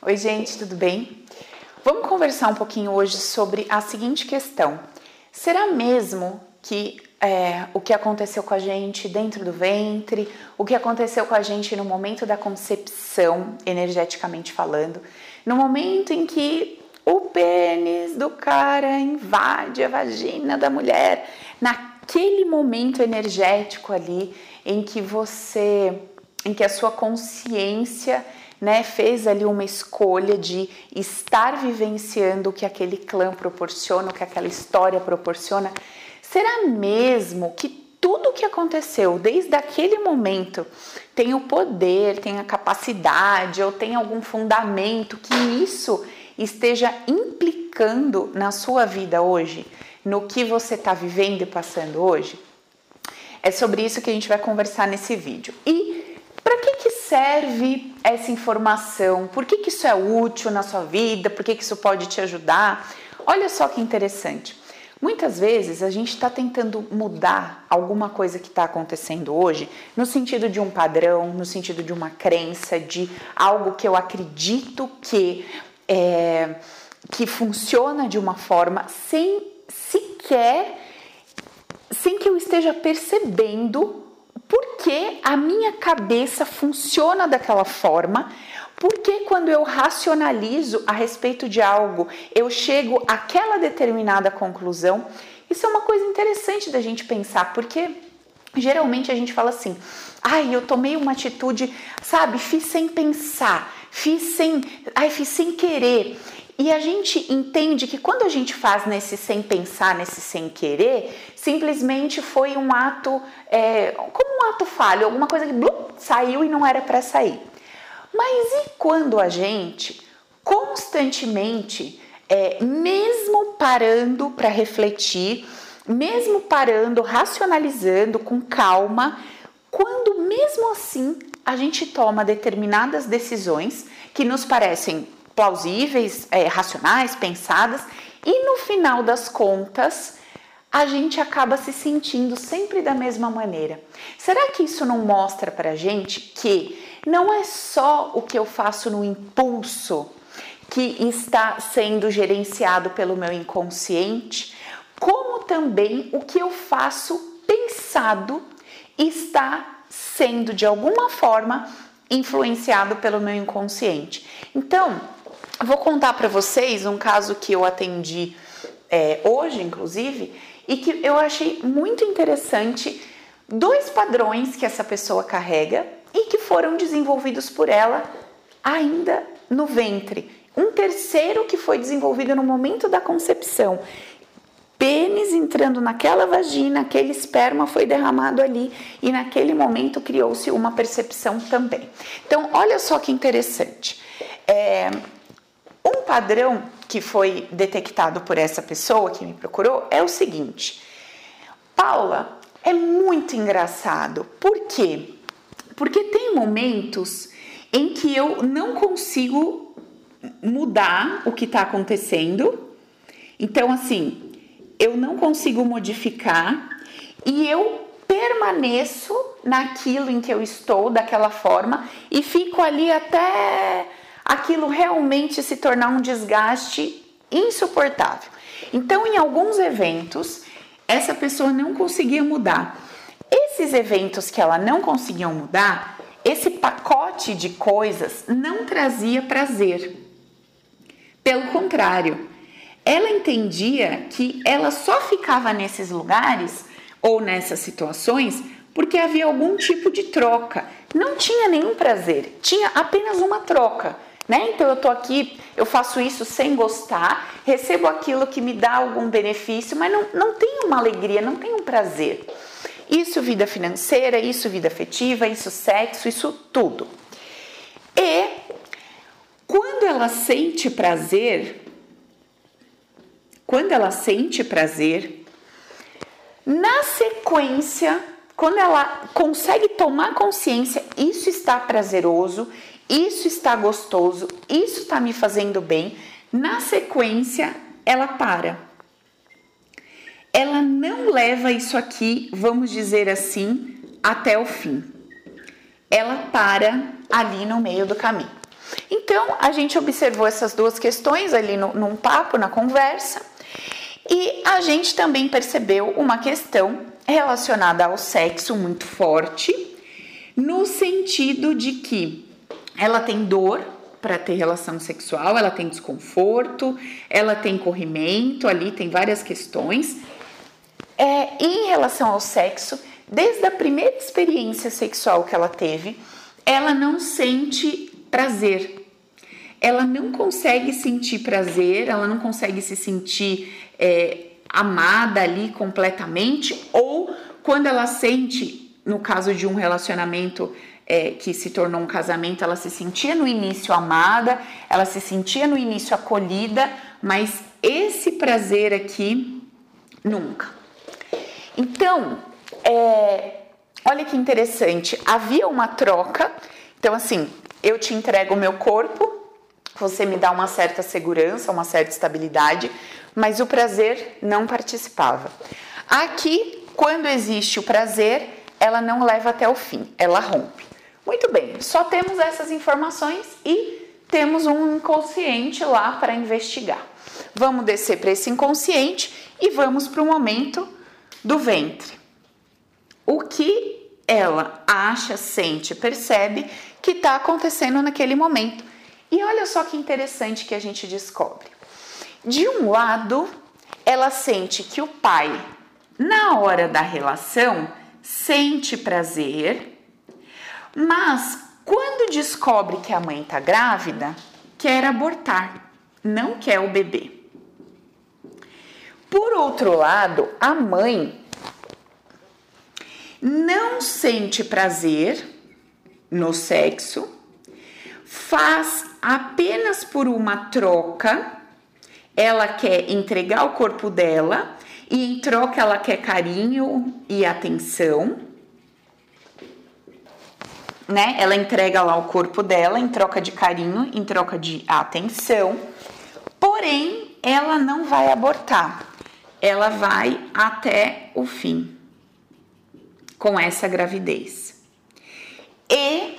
Oi, gente, tudo bem? Vamos conversar um pouquinho hoje sobre a seguinte questão: será mesmo que é, o que aconteceu com a gente dentro do ventre, o que aconteceu com a gente no momento da concepção, energeticamente falando, no momento em que o pênis do cara invade a vagina da mulher, naquele momento energético ali em que você, em que a sua consciência né, fez ali uma escolha de estar vivenciando o que aquele clã proporciona, o que aquela história proporciona. Será mesmo que tudo o que aconteceu desde aquele momento tem o poder, tem a capacidade ou tem algum fundamento que isso esteja implicando na sua vida hoje, no que você está vivendo e passando hoje? É sobre isso que a gente vai conversar nesse vídeo. E para que, que serve essa informação? Por que, que isso é útil na sua vida? Por que, que isso pode te ajudar? Olha só que interessante. Muitas vezes a gente está tentando mudar alguma coisa que está acontecendo hoje no sentido de um padrão, no sentido de uma crença, de algo que eu acredito que, é, que funciona de uma forma sem sequer, sem que eu esteja percebendo porque a minha cabeça funciona daquela forma, porque quando eu racionalizo a respeito de algo, eu chego àquela determinada conclusão. Isso é uma coisa interessante da gente pensar, porque geralmente a gente fala assim: ai, eu tomei uma atitude, sabe, fiz sem pensar, fiz sem, ai, fiz sem querer. E a gente entende que quando a gente faz nesse sem pensar, nesse sem querer, simplesmente foi um ato, é, como um ato falho, alguma coisa que blum, saiu e não era para sair. Mas e quando a gente constantemente, é, mesmo parando para refletir, mesmo parando, racionalizando com calma, quando mesmo assim a gente toma determinadas decisões que nos parecem plausíveis, é, racionais, pensadas, e no final das contas a gente acaba se sentindo sempre da mesma maneira. Será que isso não mostra para a gente que não é só o que eu faço no impulso que está sendo gerenciado pelo meu inconsciente, como também o que eu faço pensado está sendo de alguma forma influenciado pelo meu inconsciente. Então, Vou contar para vocês um caso que eu atendi é, hoje, inclusive, e que eu achei muito interessante dois padrões que essa pessoa carrega e que foram desenvolvidos por ela ainda no ventre. Um terceiro que foi desenvolvido no momento da concepção. Pênis entrando naquela vagina, aquele esperma foi derramado ali e naquele momento criou-se uma percepção também. Então, olha só que interessante. É, um padrão que foi detectado por essa pessoa que me procurou é o seguinte: Paula, é muito engraçado. Por quê? Porque tem momentos em que eu não consigo mudar o que está acontecendo. Então, assim, eu não consigo modificar e eu permaneço naquilo em que eu estou, daquela forma, e fico ali até aquilo realmente se tornar um desgaste insuportável. Então, em alguns eventos, essa pessoa não conseguia mudar. Esses eventos que ela não conseguia mudar, esse pacote de coisas não trazia prazer. Pelo contrário, ela entendia que ela só ficava nesses lugares ou nessas situações porque havia algum tipo de troca. Não tinha nenhum prazer, tinha apenas uma troca né? Então eu tô aqui, eu faço isso sem gostar, recebo aquilo que me dá algum benefício, mas não, não tem uma alegria, não tem um prazer. Isso vida financeira, isso vida afetiva, isso sexo, isso tudo. E quando ela sente prazer, quando ela sente prazer, na sequência, quando ela consegue tomar consciência, isso está prazeroso, isso está gostoso, isso está me fazendo bem. Na sequência, ela para. Ela não leva isso aqui, vamos dizer assim, até o fim. Ela para ali no meio do caminho. Então, a gente observou essas duas questões ali no, num papo, na conversa, e a gente também percebeu uma questão relacionada ao sexo muito forte, no sentido de que ela tem dor para ter relação sexual, ela tem desconforto, ela tem corrimento, ali tem várias questões. É, em relação ao sexo, desde a primeira experiência sexual que ela teve, ela não sente prazer. Ela não consegue sentir prazer, ela não consegue se sentir é, amada ali completamente, ou quando ela sente, no caso de um relacionamento é, que se tornou um casamento, ela se sentia no início amada, ela se sentia no início acolhida, mas esse prazer aqui nunca. Então, é, olha que interessante, havia uma troca. Então, assim, eu te entrego o meu corpo, você me dá uma certa segurança, uma certa estabilidade, mas o prazer não participava. Aqui, quando existe o prazer, ela não leva até o fim, ela rompe. Muito bem, só temos essas informações e temos um inconsciente lá para investigar. Vamos descer para esse inconsciente e vamos para o momento do ventre. O que ela acha, sente, percebe que está acontecendo naquele momento. E olha só que interessante que a gente descobre. De um lado, ela sente que o pai, na hora da relação, sente prazer mas quando descobre que a mãe está grávida, quer abortar, não quer o bebê. Por outro lado, a mãe não sente prazer no sexo, faz apenas por uma troca, ela quer entregar o corpo dela e em troca ela quer carinho e atenção né? Ela entrega lá o corpo dela em troca de carinho, em troca de atenção. Porém, ela não vai abortar. Ela vai até o fim com essa gravidez. E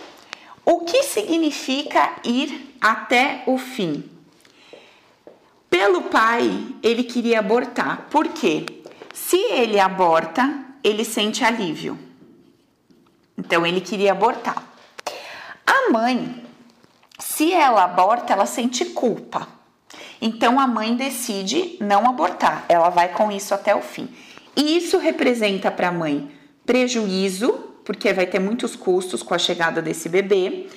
o que significa ir até o fim? Pelo pai, ele queria abortar. Por quê? Se ele aborta, ele sente alívio. Então ele queria abortar. A mãe, se ela aborta, ela sente culpa. Então a mãe decide não abortar, ela vai com isso até o fim. E isso representa para a mãe prejuízo, porque vai ter muitos custos com a chegada desse bebê.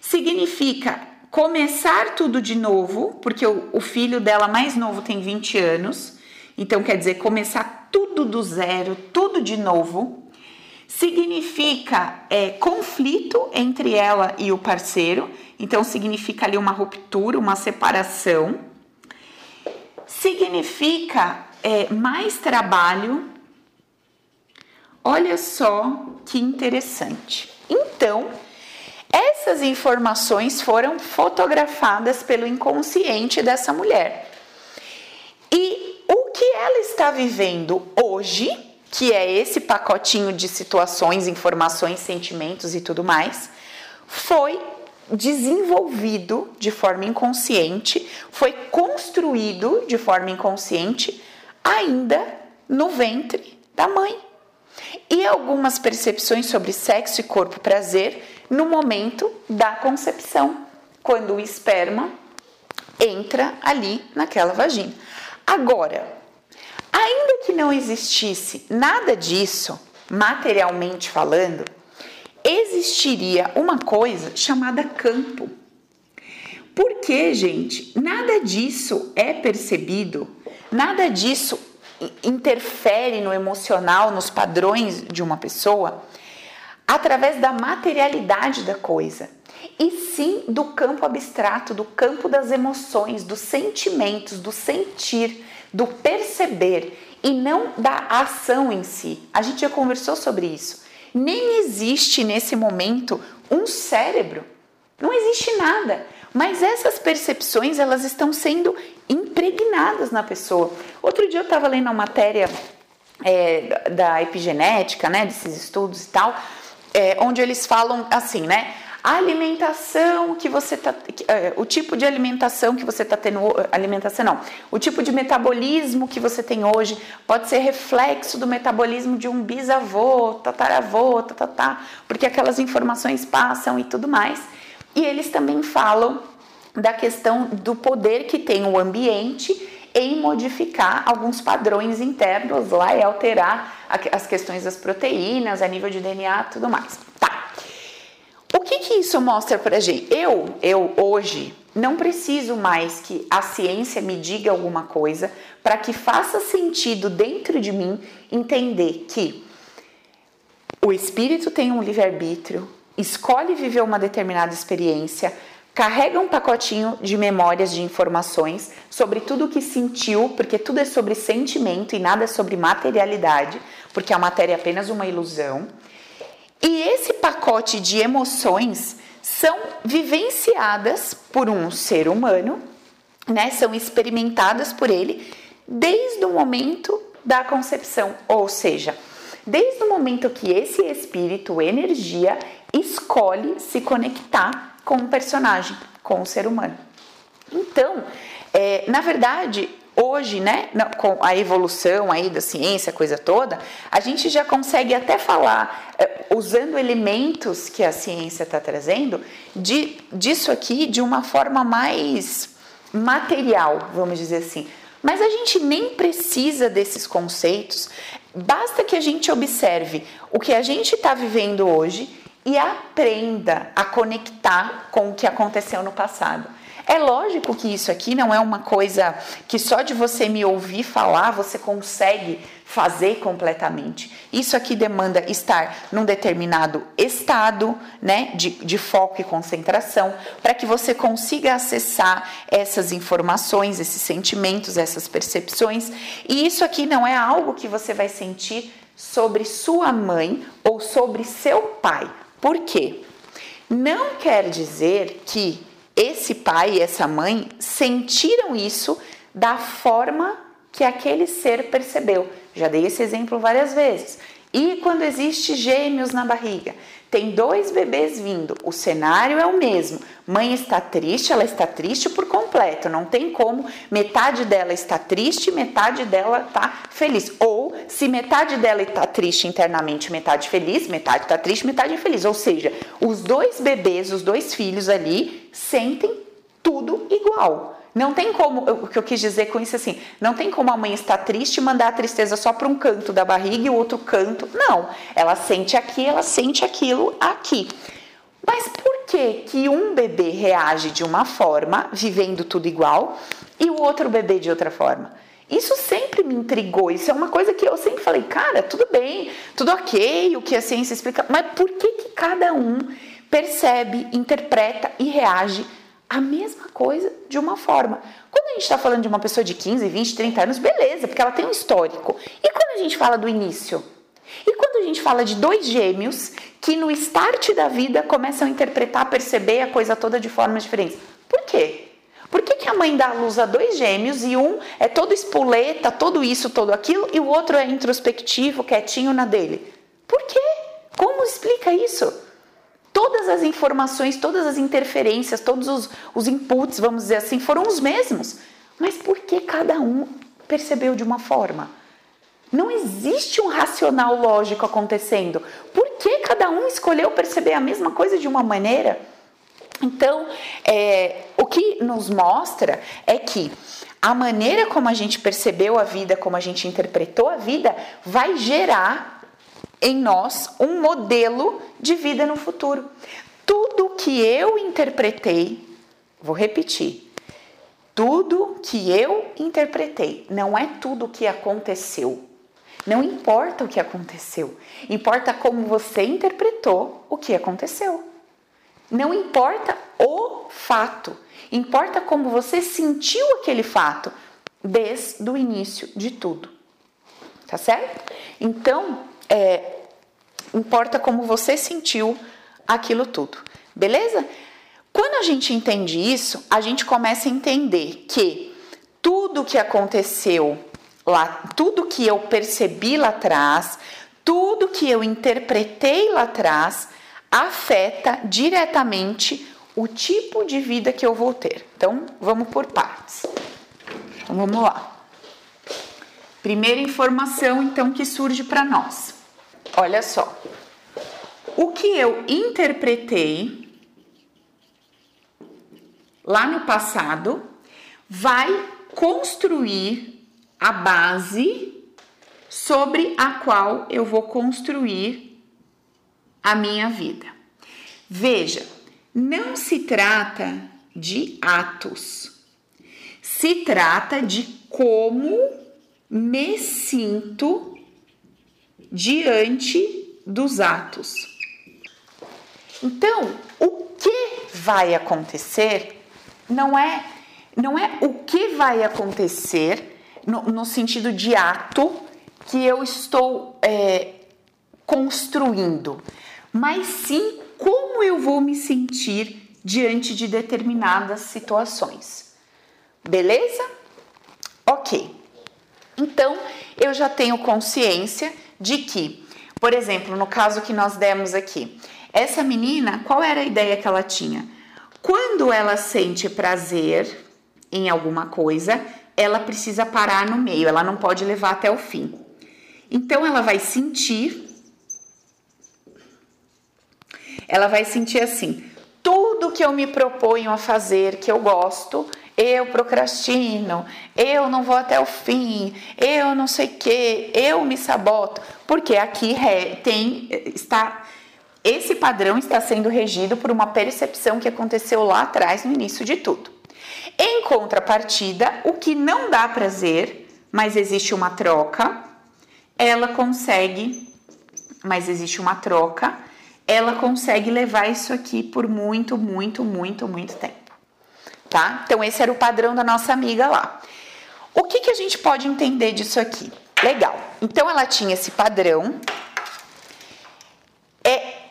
Significa começar tudo de novo, porque o, o filho dela mais novo tem 20 anos. Então quer dizer começar tudo do zero, tudo de novo significa é, conflito entre ela e o parceiro, então significa ali uma ruptura, uma separação. Significa é, mais trabalho. Olha só que interessante. Então, essas informações foram fotografadas pelo inconsciente dessa mulher. E o que ela está vivendo hoje que é esse pacotinho de situações, informações, sentimentos e tudo mais, foi desenvolvido de forma inconsciente, foi construído de forma inconsciente ainda no ventre da mãe. E algumas percepções sobre sexo e corpo prazer no momento da concepção, quando o esperma entra ali naquela vagina. Agora, Ainda que não existisse nada disso, materialmente falando, existiria uma coisa chamada campo. Porque, gente, nada disso é percebido, nada disso interfere no emocional, nos padrões de uma pessoa, através da materialidade da coisa, e sim do campo abstrato, do campo das emoções, dos sentimentos, do sentir do perceber e não da ação em si. A gente já conversou sobre isso. Nem existe nesse momento um cérebro. Não existe nada. Mas essas percepções elas estão sendo impregnadas na pessoa. Outro dia eu estava lendo uma matéria é, da epigenética, né, desses estudos e tal, é, onde eles falam assim, né? A alimentação que você tá, é, o tipo de alimentação que você está tendo, alimentação não, o tipo de metabolismo que você tem hoje pode ser reflexo do metabolismo de um bisavô, tataravô, tatatá, porque aquelas informações passam e tudo mais. E eles também falam da questão do poder que tem o ambiente em modificar alguns padrões internos lá e alterar as questões das proteínas, a nível de DNA, tudo mais. Que que isso mostra pra gente? Eu, eu hoje não preciso mais que a ciência me diga alguma coisa para que faça sentido dentro de mim entender que o espírito tem um livre-arbítrio, escolhe viver uma determinada experiência, carrega um pacotinho de memórias de informações sobre tudo o que sentiu, porque tudo é sobre sentimento e nada é sobre materialidade, porque a matéria é apenas uma ilusão. E esse pacote de emoções são vivenciadas por um ser humano, né? São experimentadas por ele desde o momento da concepção, ou seja, desde o momento que esse espírito, energia, escolhe se conectar com o personagem, com o ser humano. Então, é, na verdade, hoje, né, com a evolução aí da ciência, coisa toda, a gente já consegue até falar, é, usando elementos que a ciência está trazendo, de, disso aqui de uma forma mais material, vamos dizer assim. Mas a gente nem precisa desses conceitos, basta que a gente observe o que a gente está vivendo hoje e aprenda a conectar com o que aconteceu no passado. É lógico que isso aqui não é uma coisa que só de você me ouvir falar você consegue fazer completamente. Isso aqui demanda estar num determinado estado né, de, de foco e concentração para que você consiga acessar essas informações, esses sentimentos, essas percepções. E isso aqui não é algo que você vai sentir sobre sua mãe ou sobre seu pai por quê? Não quer dizer que esse pai e essa mãe sentiram isso da forma que aquele ser percebeu. Já dei esse exemplo várias vezes. E quando existe gêmeos na barriga? Tem dois bebês vindo, o cenário é o mesmo. Mãe está triste, ela está triste por completo. Não tem como metade dela está triste, metade dela está feliz. Ou se metade dela está triste internamente, metade feliz, metade está triste, metade infeliz. Ou seja, os dois bebês, os dois filhos ali sentem tudo igual. Não tem como, o que eu quis dizer com isso assim, não tem como a mãe estar triste e mandar a tristeza só para um canto da barriga e o outro canto. Não, ela sente aqui, ela sente aquilo aqui. Mas por que que um bebê reage de uma forma, vivendo tudo igual, e o outro bebê de outra forma? Isso sempre me intrigou. Isso é uma coisa que eu sempre falei, cara, tudo bem, tudo ok, o que a ciência explica, mas por que que cada um percebe, interpreta e reage a mesma coisa de uma forma. Quando a gente está falando de uma pessoa de 15, 20, 30 anos, beleza, porque ela tem um histórico. E quando a gente fala do início? E quando a gente fala de dois gêmeos que no start da vida começam a interpretar, perceber a coisa toda de formas diferentes? Por quê? Que, a mãe dá a luz a dois gêmeos e um é todo espoleta, todo isso, todo aquilo, e o outro é introspectivo, quietinho na dele? Por quê? Como explica isso? todas as informações, todas as interferências, todos os, os inputs, vamos dizer assim, foram os mesmos. Mas por que cada um percebeu de uma forma? Não existe um racional lógico acontecendo. Por que cada um escolheu perceber a mesma coisa de uma maneira? Então, é, o que nos mostra é que a maneira como a gente percebeu a vida, como a gente interpretou a vida, vai gerar em nós um modelo de vida no futuro. Tudo que eu interpretei, vou repetir, tudo que eu interpretei, não é tudo o que aconteceu. Não importa o que aconteceu, importa como você interpretou o que aconteceu. Não importa o fato, importa como você sentiu aquele fato desde o início de tudo. Tá certo? Então, é, importa como você sentiu aquilo tudo, beleza? Quando a gente entende isso, a gente começa a entender que tudo que aconteceu lá, tudo que eu percebi lá atrás, tudo que eu interpretei lá atrás, afeta diretamente o tipo de vida que eu vou ter. Então, vamos por partes. Então, vamos lá. Primeira informação, então, que surge para nós. Olha só. O que eu interpretei lá no passado vai construir a base sobre a qual eu vou construir a minha vida. Veja, não se trata de atos, se trata de como me sinto diante dos atos. Então, o que vai acontecer não é não é o que vai acontecer no, no sentido de ato que eu estou é, construindo, mas sim como eu vou me sentir diante de determinadas situações. Beleza? Ok. Então eu já tenho consciência de que, por exemplo, no caso que nós demos aqui, essa menina, qual era a ideia que ela tinha? Quando ela sente prazer em alguma coisa, ela precisa parar no meio, ela não pode levar até o fim. Então ela vai sentir ela vai sentir assim: tudo que eu me proponho a fazer, que eu gosto, eu procrastino, eu não vou até o fim, eu não sei que, eu me saboto, porque aqui tem está esse padrão está sendo regido por uma percepção que aconteceu lá atrás no início de tudo. Em contrapartida, o que não dá prazer, mas existe uma troca, ela consegue, mas existe uma troca, ela consegue levar isso aqui por muito, muito, muito, muito tempo. Tá? Então, esse era o padrão da nossa amiga lá. O que, que a gente pode entender disso aqui? Legal. Então, ela tinha esse padrão. É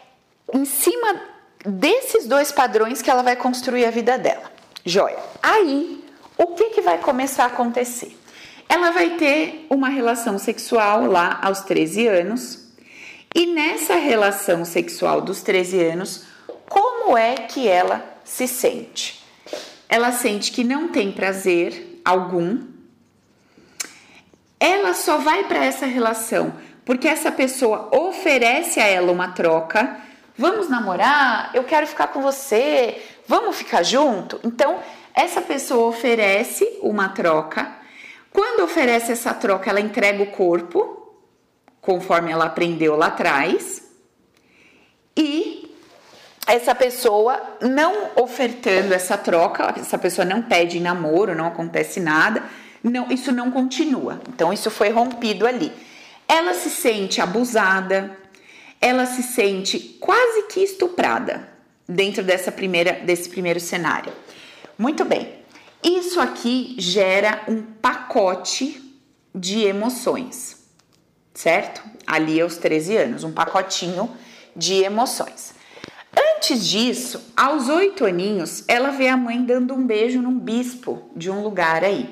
em cima desses dois padrões que ela vai construir a vida dela. Joia. Aí, o que, que vai começar a acontecer? Ela vai ter uma relação sexual lá aos 13 anos. E nessa relação sexual dos 13 anos, como é que ela se sente? Ela sente que não tem prazer algum. Ela só vai para essa relação porque essa pessoa oferece a ela uma troca Vamos namorar? Eu quero ficar com você. Vamos ficar junto? Então, essa pessoa oferece uma troca. Quando oferece essa troca, ela entrega o corpo, conforme ela aprendeu lá atrás. E essa pessoa não ofertando essa troca, essa pessoa não pede namoro, não acontece nada, não, isso não continua. Então isso foi rompido ali. Ela se sente abusada, ela se sente quase que estuprada dentro dessa primeira, desse primeiro cenário. Muito bem, isso aqui gera um pacote de emoções, certo? Ali aos 13 anos, um pacotinho de emoções. Antes disso, aos oito aninhos, ela vê a mãe dando um beijo num bispo de um lugar aí.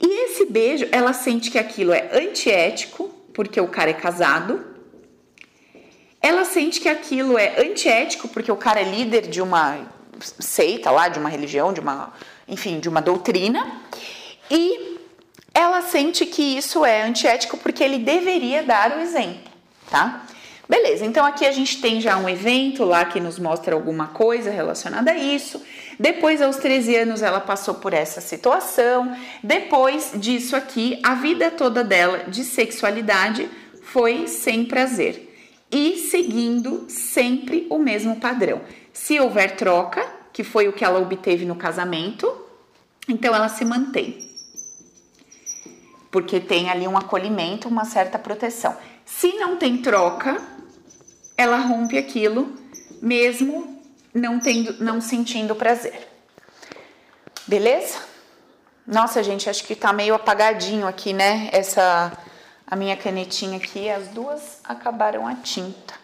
E esse beijo, ela sente que aquilo é antiético, porque o cara é casado, ela sente que aquilo é antiético porque o cara é líder de uma seita lá, de uma religião, de uma, enfim, de uma doutrina, e ela sente que isso é antiético porque ele deveria dar o exemplo, tá? Beleza, então aqui a gente tem já um evento lá que nos mostra alguma coisa relacionada a isso. Depois, aos 13 anos, ela passou por essa situação. Depois disso aqui, a vida toda dela de sexualidade foi sem prazer e seguindo sempre o mesmo padrão. Se houver troca, que foi o que ela obteve no casamento, então ela se mantém. Porque tem ali um acolhimento, uma certa proteção. Se não tem troca, ela rompe aquilo, mesmo não tendo, não sentindo prazer. Beleza? Nossa, gente, acho que tá meio apagadinho aqui, né? Essa a minha canetinha aqui, as duas acabaram a tinta.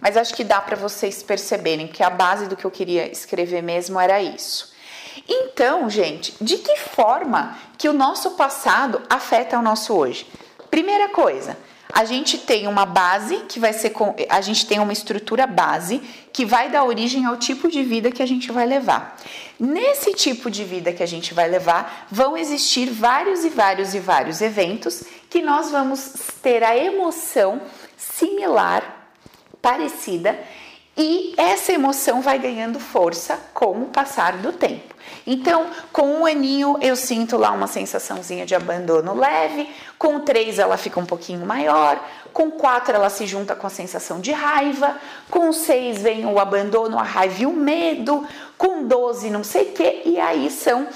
Mas acho que dá para vocês perceberem que a base do que eu queria escrever mesmo era isso. Então, gente, de que forma que o nosso passado afeta o nosso hoje? Primeira coisa, a gente tem uma base que vai ser a gente tem uma estrutura base que vai dar origem ao tipo de vida que a gente vai levar. Nesse tipo de vida que a gente vai levar, vão existir vários e vários e vários eventos que nós vamos ter a emoção similar, parecida, e essa emoção vai ganhando força com o passar do tempo. Então, com um aninho eu sinto lá uma sensaçãozinha de abandono leve, com três ela fica um pouquinho maior, com quatro ela se junta com a sensação de raiva, com seis vem o abandono, a raiva e o medo, com doze não sei o que, e aí são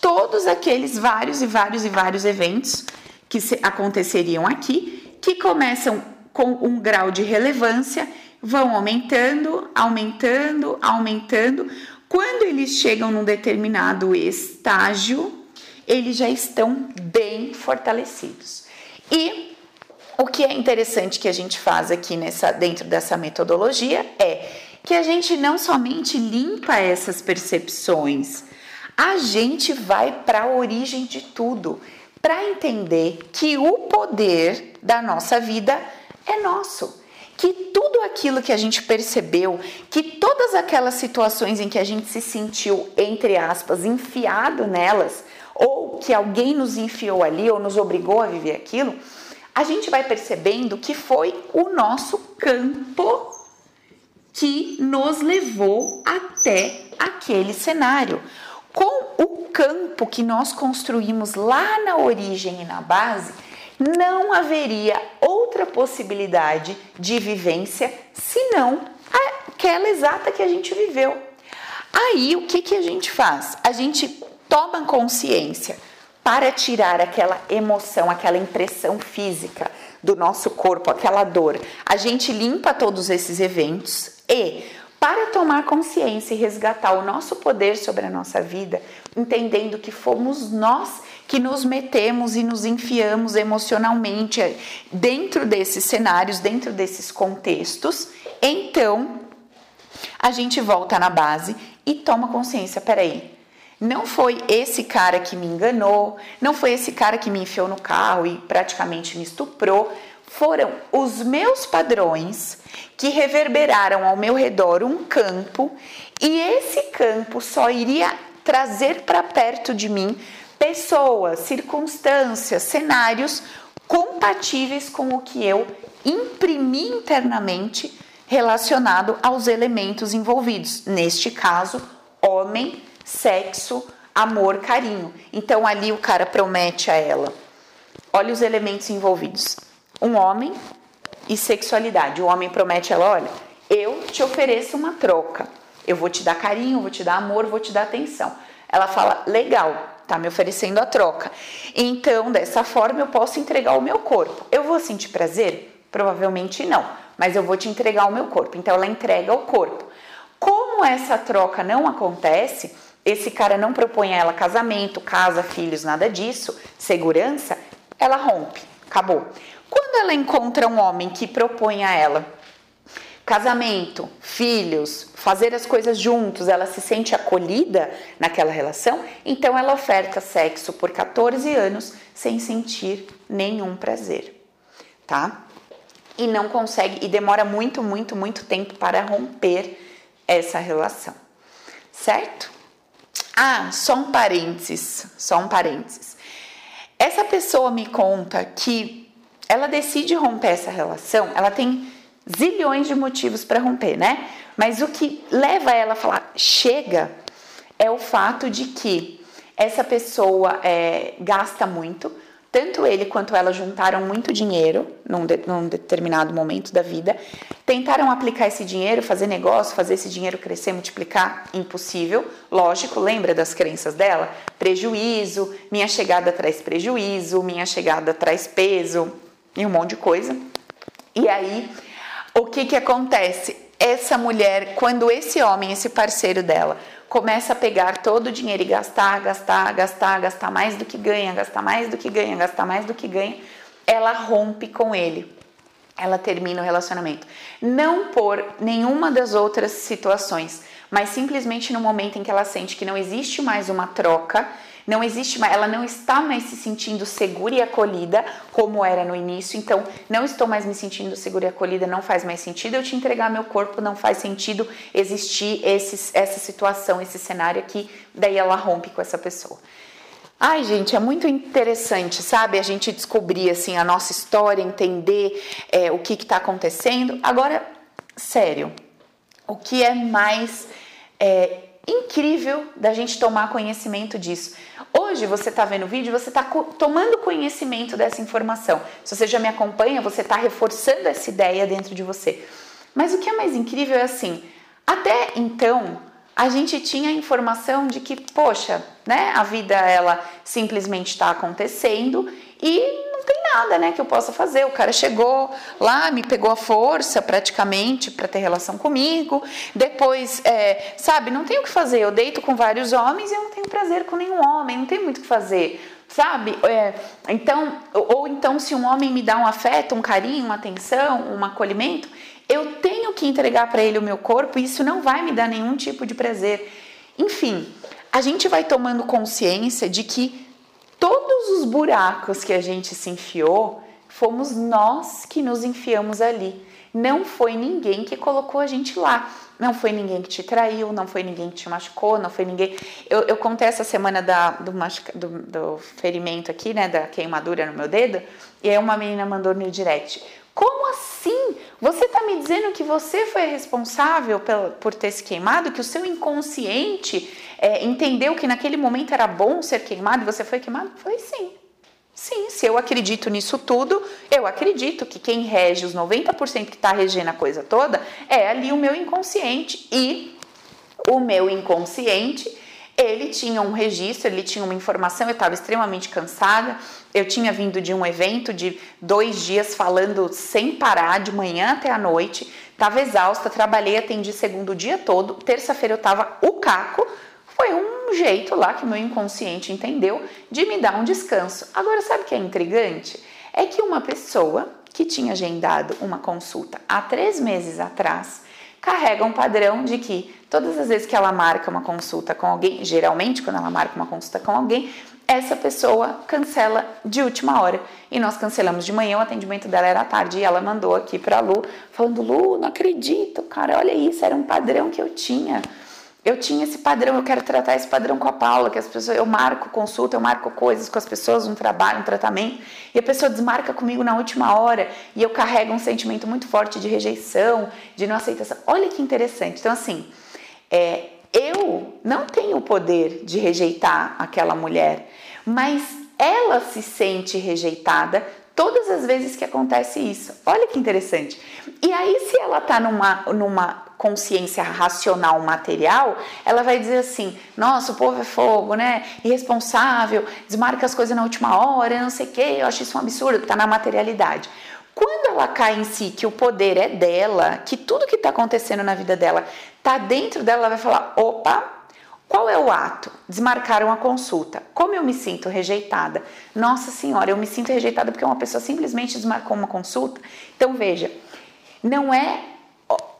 todos aqueles vários e vários e vários eventos que aconteceriam aqui, que começam com um grau de relevância vão aumentando, aumentando, aumentando. Quando eles chegam num determinado estágio, eles já estão bem fortalecidos. E o que é interessante que a gente faz aqui nessa, dentro dessa metodologia é que a gente não somente limpa essas percepções, a gente vai para a origem de tudo, para entender que o poder da nossa vida é nosso que tudo aquilo que a gente percebeu, que todas aquelas situações em que a gente se sentiu, entre aspas, enfiado nelas, ou que alguém nos enfiou ali ou nos obrigou a viver aquilo, a gente vai percebendo que foi o nosso campo que nos levou até aquele cenário. Com o campo que nós construímos lá na origem e na base, não haveria outra possibilidade de vivência senão aquela exata que a gente viveu. Aí o que, que a gente faz? A gente toma consciência para tirar aquela emoção, aquela impressão física do nosso corpo, aquela dor. A gente limpa todos esses eventos e para tomar consciência e resgatar o nosso poder sobre a nossa vida, entendendo que fomos nós que nos metemos e nos enfiamos emocionalmente dentro desses cenários, dentro desses contextos, então a gente volta na base e toma consciência, peraí, não foi esse cara que me enganou, não foi esse cara que me enfiou no carro e praticamente me estuprou, foram os meus padrões que reverberaram ao meu redor um campo e esse campo só iria trazer para perto de mim pessoas, circunstâncias, cenários compatíveis com o que eu imprimi internamente relacionado aos elementos envolvidos. Neste caso, homem, sexo, amor, carinho. Então ali o cara promete a ela: olha os elementos envolvidos um homem e sexualidade. O homem promete a ela: olha, eu te ofereço uma troca. Eu vou te dar carinho, vou te dar amor, vou te dar atenção. Ela fala: legal, tá me oferecendo a troca. Então, dessa forma, eu posso entregar o meu corpo. Eu vou sentir prazer? Provavelmente não, mas eu vou te entregar o meu corpo. Então, ela entrega o corpo. Como essa troca não acontece, esse cara não propõe a ela casamento, casa, filhos, nada disso, segurança, ela rompe, acabou. Quando ela encontra um homem que propõe a ela casamento, filhos, fazer as coisas juntos, ela se sente acolhida naquela relação, então ela oferta sexo por 14 anos sem sentir nenhum prazer, tá? E não consegue, e demora muito, muito, muito tempo para romper essa relação, certo? Ah, só um parênteses, só um parênteses. Essa pessoa me conta que ela decide romper essa relação, ela tem zilhões de motivos para romper, né? Mas o que leva ela a falar chega é o fato de que essa pessoa é, gasta muito, tanto ele quanto ela juntaram muito dinheiro num, de, num, determinado momento da vida, tentaram aplicar esse dinheiro, fazer negócio, fazer esse dinheiro crescer, multiplicar, impossível. Lógico, lembra das crenças dela? Prejuízo, minha chegada traz prejuízo, minha chegada traz peso, e um monte de coisa. E aí, o que que acontece? Essa mulher, quando esse homem, esse parceiro dela, começa a pegar todo o dinheiro e gastar, gastar, gastar, gastar mais do que ganha, gastar mais do que ganha, gastar mais do que ganha, ela rompe com ele. Ela termina o relacionamento. Não por nenhuma das outras situações, mas simplesmente no momento em que ela sente que não existe mais uma troca, Não existe mais, ela não está mais se sentindo segura e acolhida como era no início. Então, não estou mais me sentindo segura e acolhida, não faz mais sentido eu te entregar meu corpo, não faz sentido existir esse, essa situação, esse cenário aqui. Daí ela rompe com essa pessoa. Ai, gente, é muito interessante, sabe? A gente descobrir assim a nossa história, entender é, o que está acontecendo. Agora, sério, o que é mais é, incrível da gente tomar conhecimento disso? Hoje você está vendo o vídeo, você está tomando conhecimento dessa informação. Se você já me acompanha, você está reforçando essa ideia dentro de você. Mas o que é mais incrível é assim: até então a gente tinha a informação de que, poxa, né, a vida ela simplesmente está acontecendo e não tem nada, né, que eu possa fazer. O cara chegou lá, me pegou a força praticamente para ter relação comigo. Depois, é, sabe, não tenho o que fazer. Eu deito com vários homens e eu não tenho prazer com nenhum homem. Não tem muito o que fazer sabe? É, então, ou então se um homem me dá um afeto, um carinho, uma atenção, um acolhimento, eu tenho que entregar para ele o meu corpo e isso não vai me dar nenhum tipo de prazer. Enfim, a gente vai tomando consciência de que todos os buracos que a gente se enfiou, fomos nós que nos enfiamos ali. Não foi ninguém que colocou a gente lá. Não foi ninguém que te traiu, não foi ninguém que te machucou, não foi ninguém. Eu, eu contei essa semana da, do, do, do ferimento aqui, né, da queimadura no meu dedo, e aí uma menina mandou no direct. Como assim? Você está me dizendo que você foi responsável por ter se queimado, que o seu inconsciente é, entendeu que naquele momento era bom ser queimado e você foi queimado? Foi sim. Sim, se eu acredito nisso tudo, eu acredito que quem rege os 90% que está regendo a coisa toda é ali o meu inconsciente. E o meu inconsciente ele tinha um registro, ele tinha uma informação, eu estava extremamente cansada, eu tinha vindo de um evento de dois dias falando sem parar, de manhã até a noite, estava exausta, trabalhei, atendi segundo dia todo, terça-feira eu estava o caco, foi um jeito lá que meu inconsciente entendeu de me dar um descanso. Agora, sabe o que é intrigante? É que uma pessoa que tinha agendado uma consulta há três meses atrás carrega um padrão de que todas as vezes que ela marca uma consulta com alguém, geralmente quando ela marca uma consulta com alguém, essa pessoa cancela de última hora. E nós cancelamos de manhã, o atendimento dela era à tarde e ela mandou aqui para Lu, falando: Lu, não acredito, cara, olha isso, era um padrão que eu tinha eu tinha esse padrão, eu quero tratar esse padrão com a Paula, que as pessoas, eu marco consulta, eu marco coisas com as pessoas, um trabalho, um tratamento, e a pessoa desmarca comigo na última hora, e eu carrego um sentimento muito forte de rejeição, de não aceitação. Olha que interessante. Então, assim, é, eu não tenho o poder de rejeitar aquela mulher, mas ela se sente rejeitada todas as vezes que acontece isso. Olha que interessante. E aí, se ela tá numa, numa consciência racional material, ela vai dizer assim: nossa, o povo é fogo, né? Irresponsável, desmarca as coisas na última hora, não sei o quê, eu acho isso um absurdo, tá na materialidade. Quando ela cai em si que o poder é dela, que tudo que está acontecendo na vida dela tá dentro dela, ela vai falar: opa, qual é o ato? Desmarcaram a consulta. Como eu me sinto rejeitada? Nossa Senhora, eu me sinto rejeitada porque uma pessoa simplesmente desmarcou uma consulta. Então veja, não é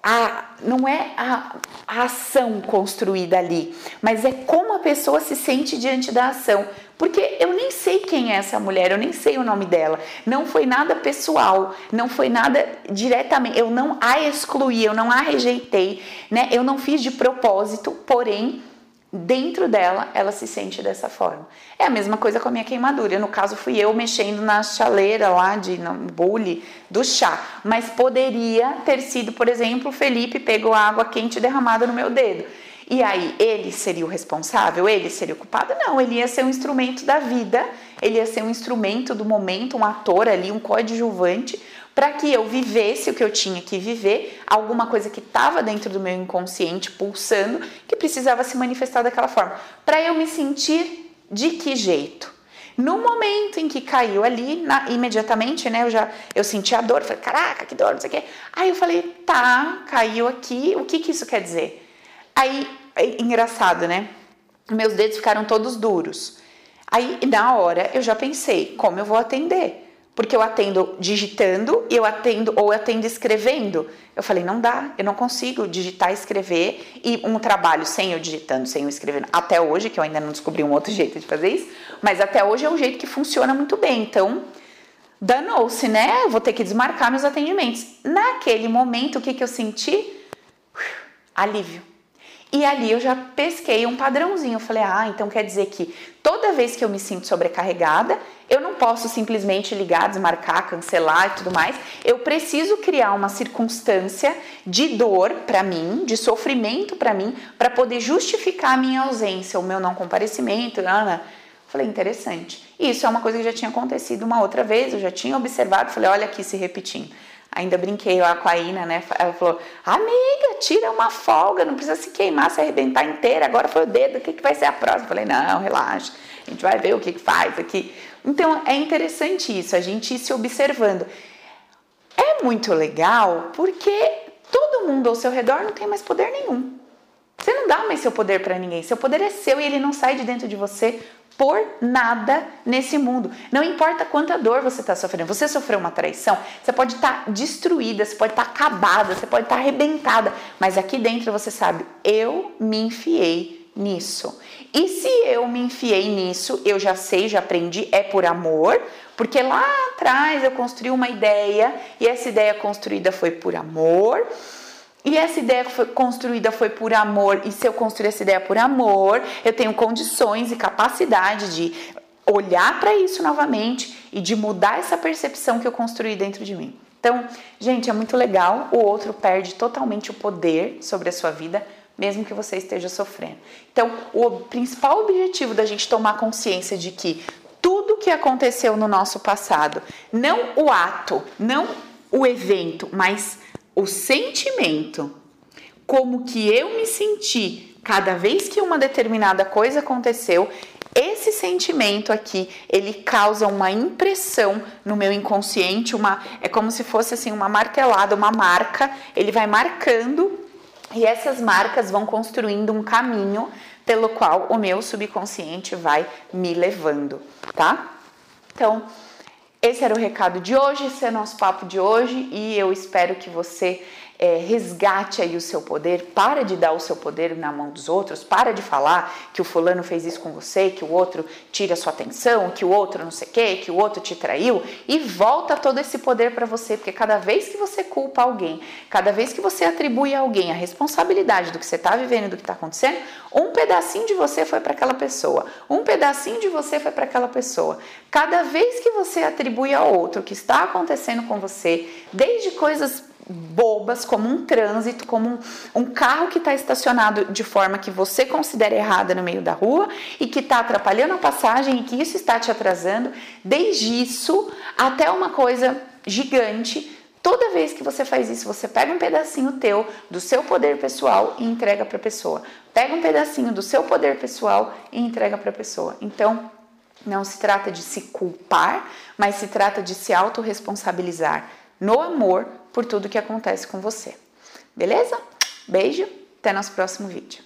a, não é a, a, ação construída ali, mas é como a pessoa se sente diante da ação. Porque eu nem sei quem é essa mulher, eu nem sei o nome dela. Não foi nada pessoal, não foi nada diretamente. Eu não a excluí, eu não a rejeitei, né? Eu não fiz de propósito, porém dentro dela ela se sente dessa forma. É a mesma coisa com a minha queimadura. No caso, fui eu mexendo na chaleira lá de no bule do chá, mas poderia ter sido, por exemplo, o Felipe pegou água quente derramada no meu dedo. E aí, ele seria o responsável? Ele seria o culpado? Não, ele ia ser um instrumento da vida, ele ia ser um instrumento do momento, um ator ali, um coadjuvante para que eu vivesse o que eu tinha que viver, alguma coisa que estava dentro do meu inconsciente pulsando, que precisava se manifestar daquela forma. Para eu me sentir de que jeito? No momento em que caiu ali, na, imediatamente, né, eu já eu senti a dor, falei, caraca, que dor, não sei o quê. Aí eu falei, tá, caiu aqui, o que que isso quer dizer? Aí, é engraçado, né? Meus dedos ficaram todos duros. Aí, na hora, eu já pensei, como eu vou atender? Porque eu atendo digitando e eu atendo ou eu atendo escrevendo. Eu falei, não dá, eu não consigo digitar e escrever e um trabalho sem eu digitando, sem eu escrevendo. Até hoje, que eu ainda não descobri um outro jeito de fazer isso, mas até hoje é um jeito que funciona muito bem. Então, danou-se, né? Eu vou ter que desmarcar meus atendimentos. Naquele momento, o que, que eu senti? Alívio. E ali eu já pesquei um padrãozinho. Eu falei, ah, então quer dizer que toda vez que eu me sinto sobrecarregada, eu não posso simplesmente ligar, desmarcar, cancelar e tudo mais. Eu preciso criar uma circunstância de dor para mim, de sofrimento para mim, para poder justificar a minha ausência, o meu não comparecimento. Ana. Falei, interessante. Isso é uma coisa que já tinha acontecido uma outra vez, eu já tinha observado, falei, olha aqui se repetindo. Ainda brinquei lá com a Ina, né? Ela falou: Amiga, tira uma folga, não precisa se queimar, se arrebentar inteira. Agora foi o dedo, o que, que vai ser a próxima? Eu falei: Não, relaxa, a gente vai ver o que, que faz aqui. Então é interessante isso, a gente ir se observando. É muito legal porque todo mundo ao seu redor não tem mais poder nenhum. Você não dá mais seu poder para ninguém. Seu poder é seu e ele não sai de dentro de você por nada nesse mundo. Não importa quanta dor você está sofrendo. Você sofreu uma traição, você pode estar tá destruída, você pode estar tá acabada, você pode estar tá arrebentada, mas aqui dentro você sabe, eu me enfiei nisso. E se eu me enfiei nisso, eu já sei, já aprendi, é por amor, porque lá atrás eu construí uma ideia e essa ideia construída foi por amor. E essa ideia foi construída foi por amor, e se eu construir essa ideia por amor, eu tenho condições e capacidade de olhar para isso novamente e de mudar essa percepção que eu construí dentro de mim. Então, gente, é muito legal. O outro perde totalmente o poder sobre a sua vida, mesmo que você esteja sofrendo. Então, o principal objetivo da gente tomar consciência de que tudo que aconteceu no nosso passado, não o ato, não o evento, mas o sentimento, como que eu me senti cada vez que uma determinada coisa aconteceu, esse sentimento aqui, ele causa uma impressão no meu inconsciente, uma é como se fosse assim uma martelada, uma marca, ele vai marcando e essas marcas vão construindo um caminho pelo qual o meu subconsciente vai me levando, tá? Então, esse era o recado de hoje, esse é o nosso papo de hoje e eu espero que você é, resgate aí o seu poder, para de dar o seu poder na mão dos outros, para de falar que o fulano fez isso com você, que o outro tira sua atenção, que o outro não sei o quê, que o outro te traiu e volta todo esse poder para você, porque cada vez que você culpa alguém, cada vez que você atribui a alguém a responsabilidade do que você está vivendo, do que está acontecendo, um pedacinho de você foi para aquela pessoa, um pedacinho de você foi para aquela pessoa. Cada vez que você atribui a outro o que está acontecendo com você, desde coisas bobas, como um trânsito, como um, um carro que está estacionado de forma que você considera errada no meio da rua e que está atrapalhando a passagem e que isso está te atrasando, desde isso até uma coisa gigante. Toda vez que você faz isso, você pega um pedacinho teu do seu poder pessoal e entrega para a pessoa. Pega um pedacinho do seu poder pessoal e entrega para a pessoa. Então, não se trata de se culpar, mas se trata de se autorresponsabilizar no amor por tudo que acontece com você. Beleza? Beijo, até nosso próximo vídeo.